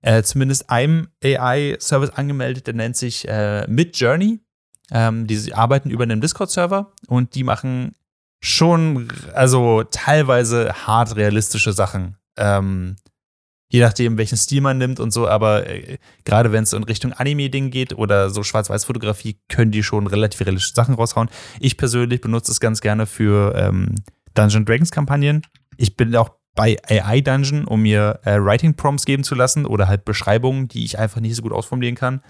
äh, zumindest einem AI-Service angemeldet, der nennt sich äh, Midjourney. Ähm, die arbeiten über einen Discord-Server und die machen schon, also teilweise hart realistische Sachen. Ähm, je nachdem, welchen Stil man nimmt und so, aber äh, gerade wenn es in Richtung Anime-Ding geht oder so Schwarz-Weiß-Fotografie, können die schon relativ realistische Sachen raushauen. Ich persönlich benutze es ganz gerne für ähm, Dungeon Dragons Kampagnen. Ich bin auch bei AI Dungeon, um mir äh, Writing Prompts geben zu lassen oder halt Beschreibungen, die ich einfach nicht so gut ausformulieren kann.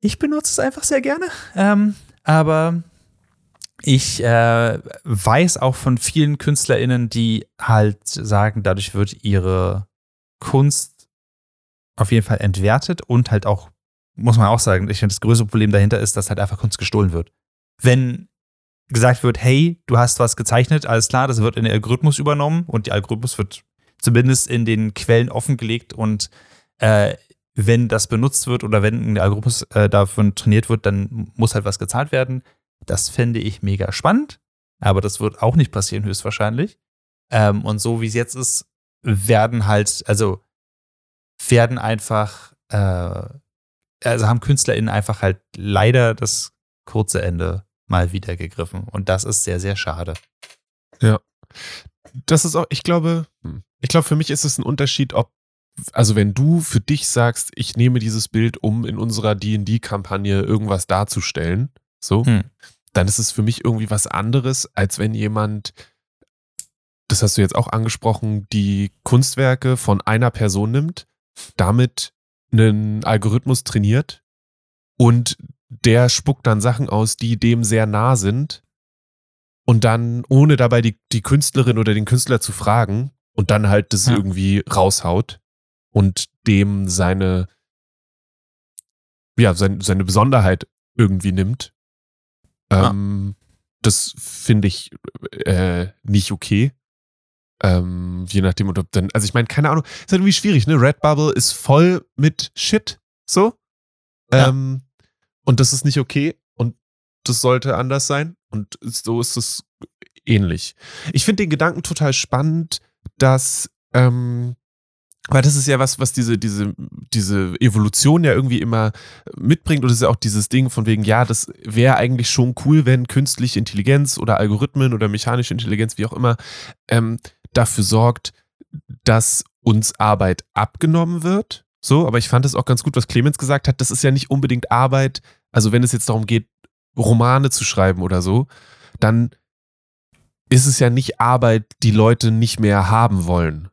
Ich benutze es einfach sehr gerne. Ähm, aber ich äh, weiß auch von vielen KünstlerInnen, die halt sagen, dadurch wird ihre Kunst auf jeden Fall entwertet und halt auch, muss man auch sagen, ich finde, das größte Problem dahinter ist, dass halt einfach Kunst gestohlen wird. Wenn gesagt wird, hey, du hast was gezeichnet, alles klar, das wird in den Algorithmus übernommen und der Algorithmus wird zumindest in den Quellen offengelegt und äh, wenn das benutzt wird oder wenn ein Algorithmus äh, davon trainiert wird, dann muss halt was gezahlt werden. Das fände ich mega spannend, aber das wird auch nicht passieren, höchstwahrscheinlich. Ähm, und so wie es jetzt ist, werden halt, also werden einfach, äh, also haben KünstlerInnen einfach halt leider das kurze Ende mal wieder gegriffen. Und das ist sehr, sehr schade. Ja. Das ist auch, ich glaube, hm, ich glaube, für mich ist es ein Unterschied, ob, also wenn du für dich sagst, ich nehme dieses Bild, um in unserer DD-Kampagne irgendwas darzustellen, so, Hm. dann ist es für mich irgendwie was anderes, als wenn jemand, das hast du jetzt auch angesprochen, die Kunstwerke von einer Person nimmt, damit einen Algorithmus trainiert und der spuckt dann Sachen aus, die dem sehr nah sind und dann, ohne dabei die, die Künstlerin oder den Künstler zu fragen und dann halt das Ja. irgendwie raushaut und dem seine, ja, sein, seine Besonderheit irgendwie nimmt. Ähm, Das finde ich äh, nicht okay. Ähm, je nachdem, ob dann, also ich meine, keine Ahnung, ist halt irgendwie schwierig, ne? Redbubble ist voll mit Shit, so. Ja. Ähm, und das ist nicht okay und das sollte anders sein und so ist es ähnlich. Ich finde den Gedanken total spannend, dass, ähm, weil das ist ja was, was diese, diese, diese Evolution ja irgendwie immer mitbringt und es ist ja auch dieses Ding von wegen, ja, das wäre eigentlich schon cool, wenn künstliche Intelligenz oder Algorithmen oder mechanische Intelligenz, wie auch immer, ähm, dafür sorgt, dass uns Arbeit abgenommen wird. So, aber ich fand es auch ganz gut, was Clemens gesagt hat. Das ist ja nicht unbedingt Arbeit. Also, wenn es jetzt darum geht, Romane zu schreiben oder so, dann ist es ja nicht Arbeit, die Leute nicht mehr haben wollen.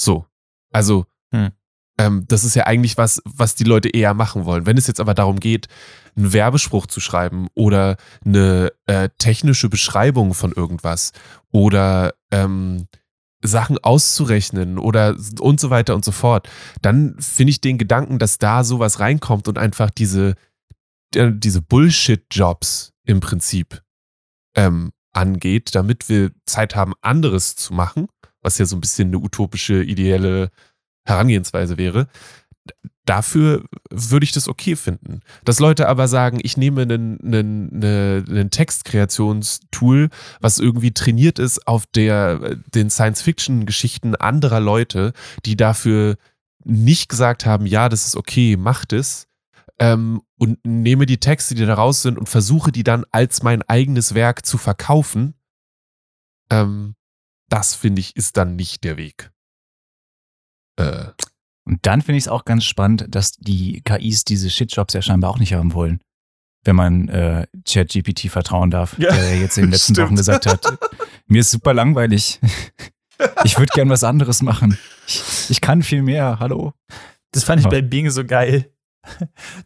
So. Also, Hm. ähm, das ist ja eigentlich was, was die Leute eher machen wollen. Wenn es jetzt aber darum geht, einen Werbespruch zu schreiben oder eine äh, technische Beschreibung von irgendwas oder ähm, Sachen auszurechnen oder und so weiter und so fort, dann finde ich den Gedanken, dass da sowas reinkommt und einfach diese, äh, diese Bullshit-Jobs im Prinzip ähm, angeht, damit wir Zeit haben, anderes zu machen, was ja so ein bisschen eine utopische, ideelle Herangehensweise wäre. Dafür würde ich das okay finden. Dass Leute aber sagen, ich nehme einen, einen, eine- einen Textkreationstool, was irgendwie trainiert ist auf der, den Science-Fiction-Geschichten anderer Leute, die dafür nicht gesagt haben, ja, das ist okay, macht es, ähm, und nehme die Texte, die da raus sind, und versuche die dann als mein eigenes Werk zu verkaufen. Ähm, das finde ich ist dann nicht der Weg. Äh, Und dann finde ich es auch ganz spannend, dass die KIs diese Shitjobs ja scheinbar auch nicht haben wollen. Wenn man äh, ChatGPT vertrauen darf, Ja, der jetzt in den letzten stimmt. Wochen gesagt hat, mir ist super langweilig. Ich würde gern was anderes machen. Ich, ich kann viel mehr. Hallo. Das fand ich bei Bing so geil.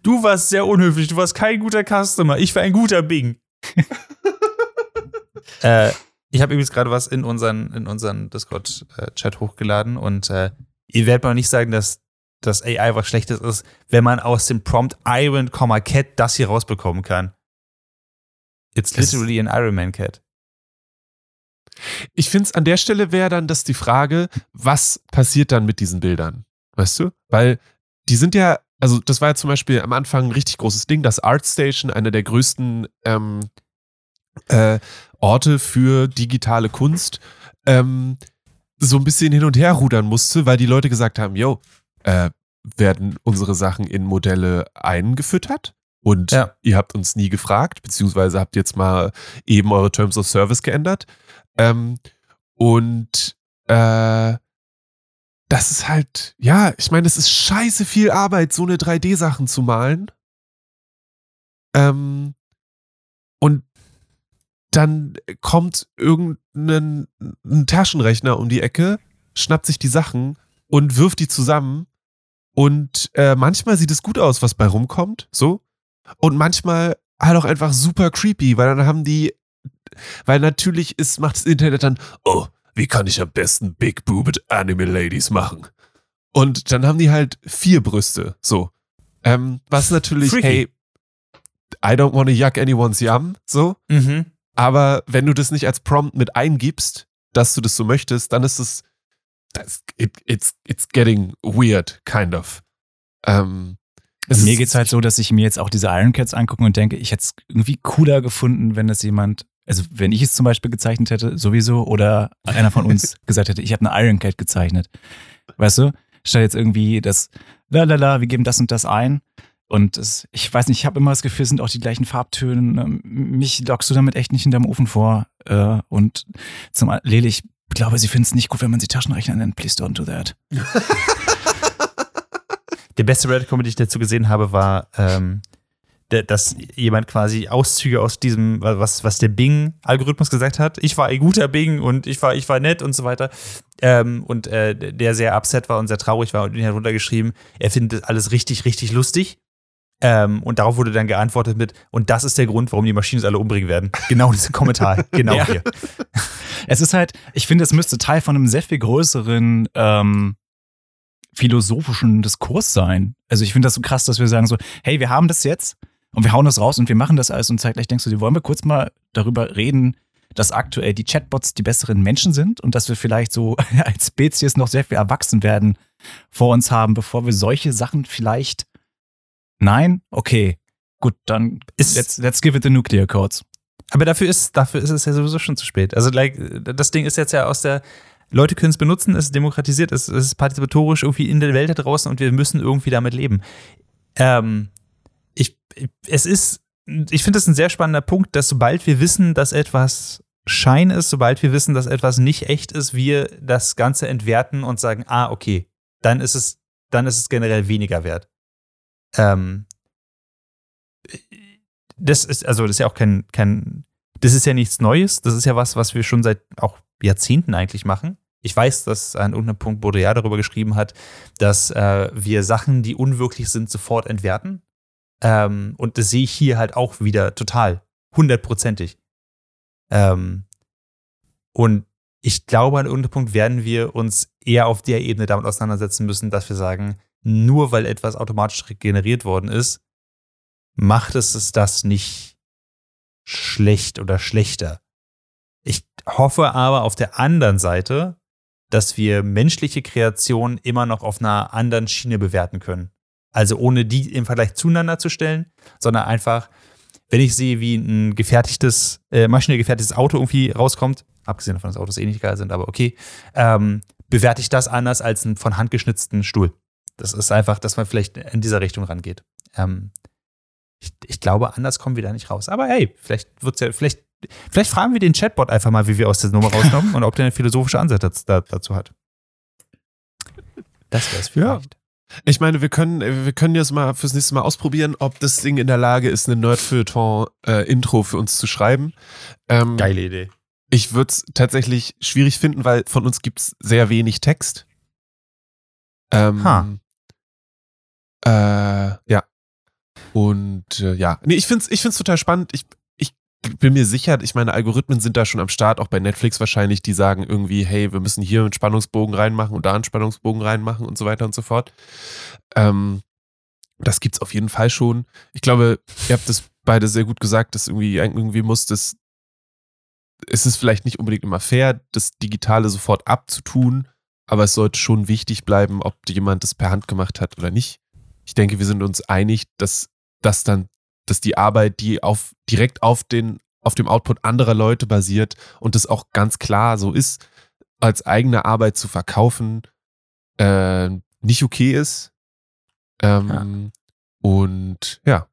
Du warst sehr unhöflich, du warst kein guter Customer, ich war ein guter Bing. äh, ich habe übrigens gerade was in unseren, in unseren Discord-Chat hochgeladen und äh, ihr werdet mal nicht sagen, dass das AI was Schlechtes ist, wenn man aus dem Prompt Iron, Cat das hier rausbekommen kann. It's literally an Iron Man Cat. ich finde es an der Stelle wäre dann das die Frage, was passiert dann mit diesen Bildern? Weißt du? Weil die sind ja, also das war ja zum Beispiel am Anfang ein richtig großes Ding, dass ArtStation, einer der größten ähm, äh, Orte für digitale Kunst, ähm, so ein bisschen hin und her rudern musste, weil die Leute gesagt haben, yo, äh, werden unsere Sachen in Modelle eingefüttert? Und Ja. ihr habt uns nie gefragt, beziehungsweise habt jetzt mal eben eure Terms of Service geändert. Ähm, und äh, das ist halt, ja, ich meine, es ist scheiße viel Arbeit, so eine 3D-Sachen zu malen. Ähm, und dann kommt irgendein ein Taschenrechner um die Ecke, schnappt sich die Sachen und wirft die zusammen. Und äh, manchmal sieht es gut aus, was bei rumkommt, so. Und manchmal halt auch einfach super creepy, weil dann haben die, weil natürlich ist, macht das Internet dann, oh, wie kann ich am besten Big Boobed Anime Ladies machen? Und dann haben die halt vier Brüste. So. Ähm, was natürlich, Freaky. hey, I don't want to yuck anyone's yum. So. Mhm. Aber wenn du das nicht als Prompt mit eingibst, dass du das so möchtest, dann ist es, das, it, it's, it's getting weird, kind of. Ähm, es mir ist- geht's halt so, dass ich mir jetzt auch diese Iron Cats angucke und denke, ich hätte es irgendwie cooler gefunden, wenn das jemand, also wenn ich es zum Beispiel gezeichnet hätte, sowieso, oder einer von uns gesagt hätte, ich habe eine Iron Cat gezeichnet. Weißt du? Statt jetzt irgendwie das, la la la, wir geben das und das ein. Und es, ich weiß nicht, ich habe immer das Gefühl, es sind auch die gleichen Farbtöne. Ähm, Mich lockst du damit echt nicht hinterm Ofen vor. Äh, und zum Lele, ich glaube, sie finden es nicht gut, wenn man sie Taschenrechner nennt. Please don't do that. Der beste Reddit-Comment, den ich dazu gesehen habe, war, ähm, dass jemand quasi Auszüge aus diesem, was, was der Bing-Algorithmus gesagt hat. Ich war ein guter Bing und ich war, ich war nett und so weiter. Ähm, und äh, der sehr upset war und sehr traurig war und ihn hat runtergeschrieben, er findet alles richtig, richtig lustig. Ähm, und darauf wurde dann geantwortet mit, und das ist der Grund, warum die Maschinen uns alle umbringen werden. Genau diesen Kommentar. Genau Ja. hier. Es ist halt, ich finde, es müsste Teil von einem sehr viel größeren ähm, philosophischen Diskurs sein. Also ich finde das so krass, dass wir sagen so, hey, wir haben das jetzt und wir hauen das raus und wir machen das alles und zeitgleich denkst du, dir, wollen wir kurz mal darüber reden, dass aktuell die Chatbots die besseren Menschen sind und dass wir vielleicht so als Spezies noch sehr viel erwachsen werden vor uns haben, bevor wir solche Sachen vielleicht Nein? Okay. Gut, dann Ist- let's, let's give it the nuclear codes. Aber dafür ist, dafür ist es ja sowieso schon zu spät. Also, like, das Ding ist jetzt ja aus der, Leute können es benutzen, es ist demokratisiert, es ist partizipatorisch irgendwie in der Welt da draußen und wir müssen irgendwie damit leben. Ähm, ich, ich- es ist, ich finde das ein sehr spannender Punkt, dass sobald wir wissen, dass etwas Schein ist, sobald wir wissen, dass etwas nicht echt ist, wir das Ganze entwerten und sagen, ah, okay, dann ist es, dann ist es generell weniger wert. Ähm, das ist, also das ist ja auch kein, kein, das ist ja nichts Neues. Das ist ja was, was wir schon seit auch Jahrzehnten eigentlich machen. Ich weiß, dass an irgendeinem Punkt Baudrillard darüber geschrieben hat, dass äh, wir Sachen, die unwirklich sind, sofort entwerten. Ähm, und das sehe ich hier halt auch wieder total, hundertprozentig. Ähm, und ich glaube, an irgendeinem Punkt werden wir uns eher auf der Ebene damit auseinandersetzen müssen, dass wir sagen, nur weil etwas automatisch generiert worden ist, macht es es das nicht schlecht oder schlechter. Ich hoffe aber auf der anderen Seite, dass wir menschliche Kreation immer noch auf einer anderen Schiene bewerten können. Also ohne die im Vergleich zueinander zu stellen, sondern einfach, wenn ich sehe, wie ein gefertigtes, äh, maschinell gefertigtes Auto irgendwie rauskommt, abgesehen davon, dass Autos eh nicht geil sind, aber okay, ähm, bewerte ich das anders als einen von Hand geschnitzten Stuhl. Das ist einfach, dass man vielleicht in dieser Richtung rangeht. Ähm, ich, ich glaube, anders kommen wir da nicht raus. Aber hey, vielleicht wird's ja, vielleicht, vielleicht fragen wir den Chatbot einfach mal, wie wir aus der Nummer rauskommen und ob der eine philosophische Ansatz dazu, da- dazu hat. Das wäre es Ja. vielleicht. Ich meine, wir können, wir können jetzt mal fürs nächste Mal ausprobieren, ob das Ding in der Lage ist, eine Nerd-Feuilleton-Intro für uns zu schreiben. Ähm, Geile Idee. Ich würde es tatsächlich schwierig finden, weil von uns gibt es sehr wenig Text. Ähm, Ha. Äh, ja. Und äh, ja, nee, ich finde es ich find's total spannend. Ich, ich bin mir sicher, ich meine, Algorithmen sind da schon am Start, auch bei Netflix wahrscheinlich, die sagen irgendwie, hey, wir müssen hier einen Spannungsbogen reinmachen und da einen Spannungsbogen reinmachen und so weiter und so fort. Ähm, das gibt's auf jeden Fall schon. Ich glaube, ihr habt das beide sehr gut gesagt, dass irgendwie, irgendwie muss das, es ist vielleicht nicht unbedingt immer fair, das Digitale sofort abzutun, aber es sollte schon wichtig bleiben, ob jemand das per Hand gemacht hat oder nicht. Ich denke, wir sind uns einig, dass das dann, dass die Arbeit, die auf direkt auf den auf dem Output anderer Leute basiert und das auch ganz klar so ist, als eigene Arbeit zu verkaufen, äh, nicht okay ist. Ähm, Und ja,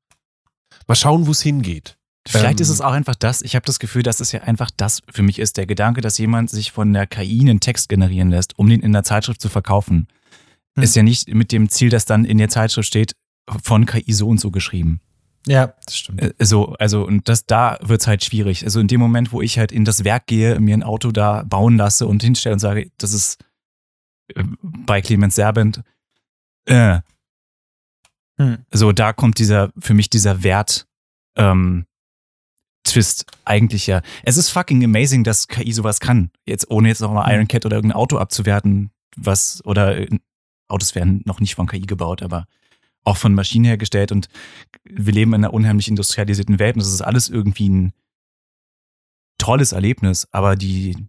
mal schauen, wo es hingeht. Vielleicht Ähm, ist es auch einfach das, ich habe das Gefühl, dass es ja einfach das für mich ist, der Gedanke, dass jemand sich von der KI einen Text generieren lässt, um den in der Zeitschrift zu verkaufen. Hm. Ist ja nicht mit dem Ziel, dass dann in der Zeitschrift steht, von KI so und so geschrieben. Ja, das stimmt. Äh, So, also, und das, da wird's halt schwierig. Also in dem Moment, wo ich halt in das Werk gehe, mir ein Auto da bauen lasse und hinstelle und sage, das ist äh, bei Clemens Serbent, äh, Hm. so, da kommt dieser, für mich dieser Wert, ähm, Twist eigentlich ja. Es ist fucking amazing, dass KI sowas kann. Jetzt, ohne jetzt nochmal Mhm. Iron Cat oder irgendein Auto abzuwerten, was, oder äh, Autos werden noch nicht von KI gebaut, aber auch von Maschinen hergestellt und wir leben in einer unheimlich industrialisierten Welt und das ist alles irgendwie ein tolles Erlebnis, aber die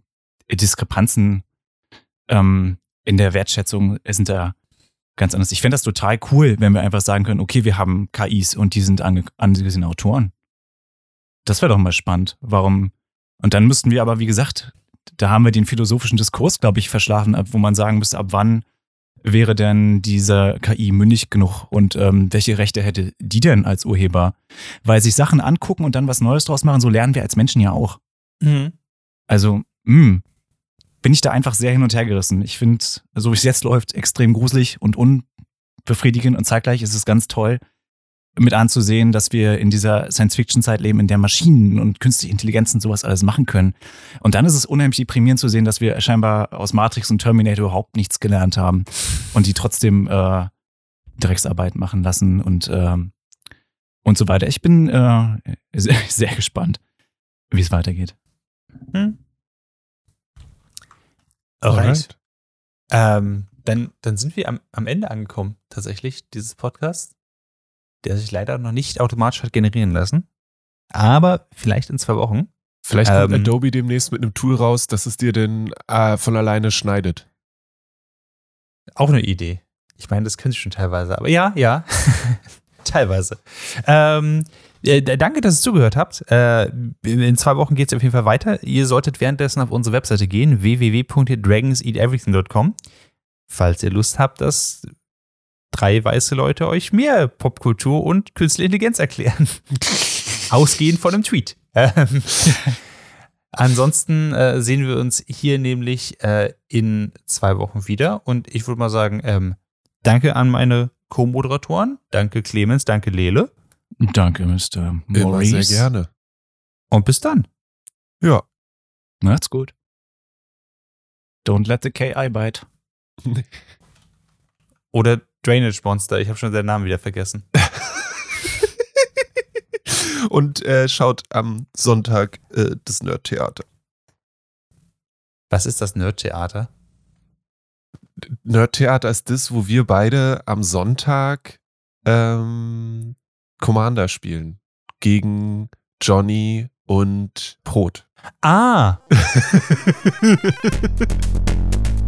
Diskrepanzen ähm, in der Wertschätzung sind da ganz anders. Ich fände das total cool, wenn wir einfach sagen können, okay, wir haben KIs und die sind ange angesehene Autoren. Das wäre doch mal spannend. Warum? Und dann müssten wir aber, wie gesagt, da haben wir den philosophischen Diskurs, glaube ich, verschlafen, wo man sagen müsste, ab wann wäre denn diese KI mündig genug und ähm, welche Rechte hätte die denn als Urheber? Weil sich Sachen angucken und dann was Neues draus machen, so lernen wir als Menschen ja auch. Mhm. Also, mh, bin ich da einfach sehr hin und her gerissen. Ich finde, so wie es jetzt läuft, extrem gruselig und unbefriedigend und zeitgleich ist es ganz toll, mit anzusehen, dass wir in dieser Science-Fiction-Zeit leben, in der Maschinen und künstliche Intelligenzen sowas alles machen können. Und dann ist es unheimlich deprimierend zu sehen, dass wir scheinbar aus Matrix und Terminator überhaupt nichts gelernt haben und die trotzdem äh, Drecksarbeit machen lassen und, äh, und so weiter. Ich bin äh, sehr, sehr gespannt, wie es weitergeht. Hm. Alright. Ähm, dann, dann sind wir am, am Ende angekommen, tatsächlich, dieses Podcast, der sich leider noch nicht automatisch hat generieren lassen. Aber vielleicht in zwei Wochen. Vielleicht kommt Ähm, Adobe demnächst mit einem Tool raus, dass es dir denn äh, von alleine schneidet. Auch eine Idee. Ich meine, das können sie schon teilweise, aber ja, ja. teilweise. Ähm, äh, danke, dass ihr zugehört habt. Äh, in zwei Wochen geht es auf jeden Fall weiter. Ihr solltet währenddessen auf unsere Webseite gehen, www.dragonseateverything.com. Falls ihr Lust habt, dass drei weiße Leute euch mehr Popkultur und künstliche Intelligenz erklären. Ausgehend von einem Tweet. Ähm, Ansonsten äh, sehen wir uns hier nämlich äh, in zwei Wochen wieder. Und ich würde mal sagen, ähm, danke an meine Co-Moderatoren. Danke Clemens, danke Lele. Danke, Mr. Immer Maurice. sehr gerne. Und bis dann. Ja. Macht's gut. Don't let the KI bite. Oder Drainage Monster. Ich habe schon seinen Namen wieder vergessen. Und äh, schaut am Sonntag äh, das Nerd-Theater. Was ist das Nerd-Theater? Nerd-Theater ist das, wo wir beide am Sonntag ähm, Commander spielen. Gegen Johnny und Brot. Ah!